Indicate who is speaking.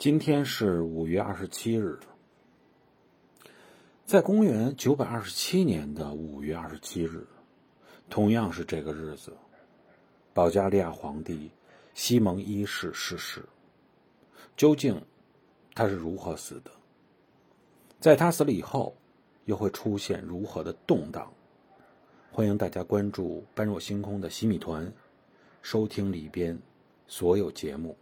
Speaker 1: 今天是五月二十七日。在公元九百二十七年的五月二十七日同样是这个日子保加利亚皇帝西蒙一世逝世究竟他是如何死的？在他死了以后又会出现如何的动荡？欢迎大家关注般若星空的西米团收听里边所有节目。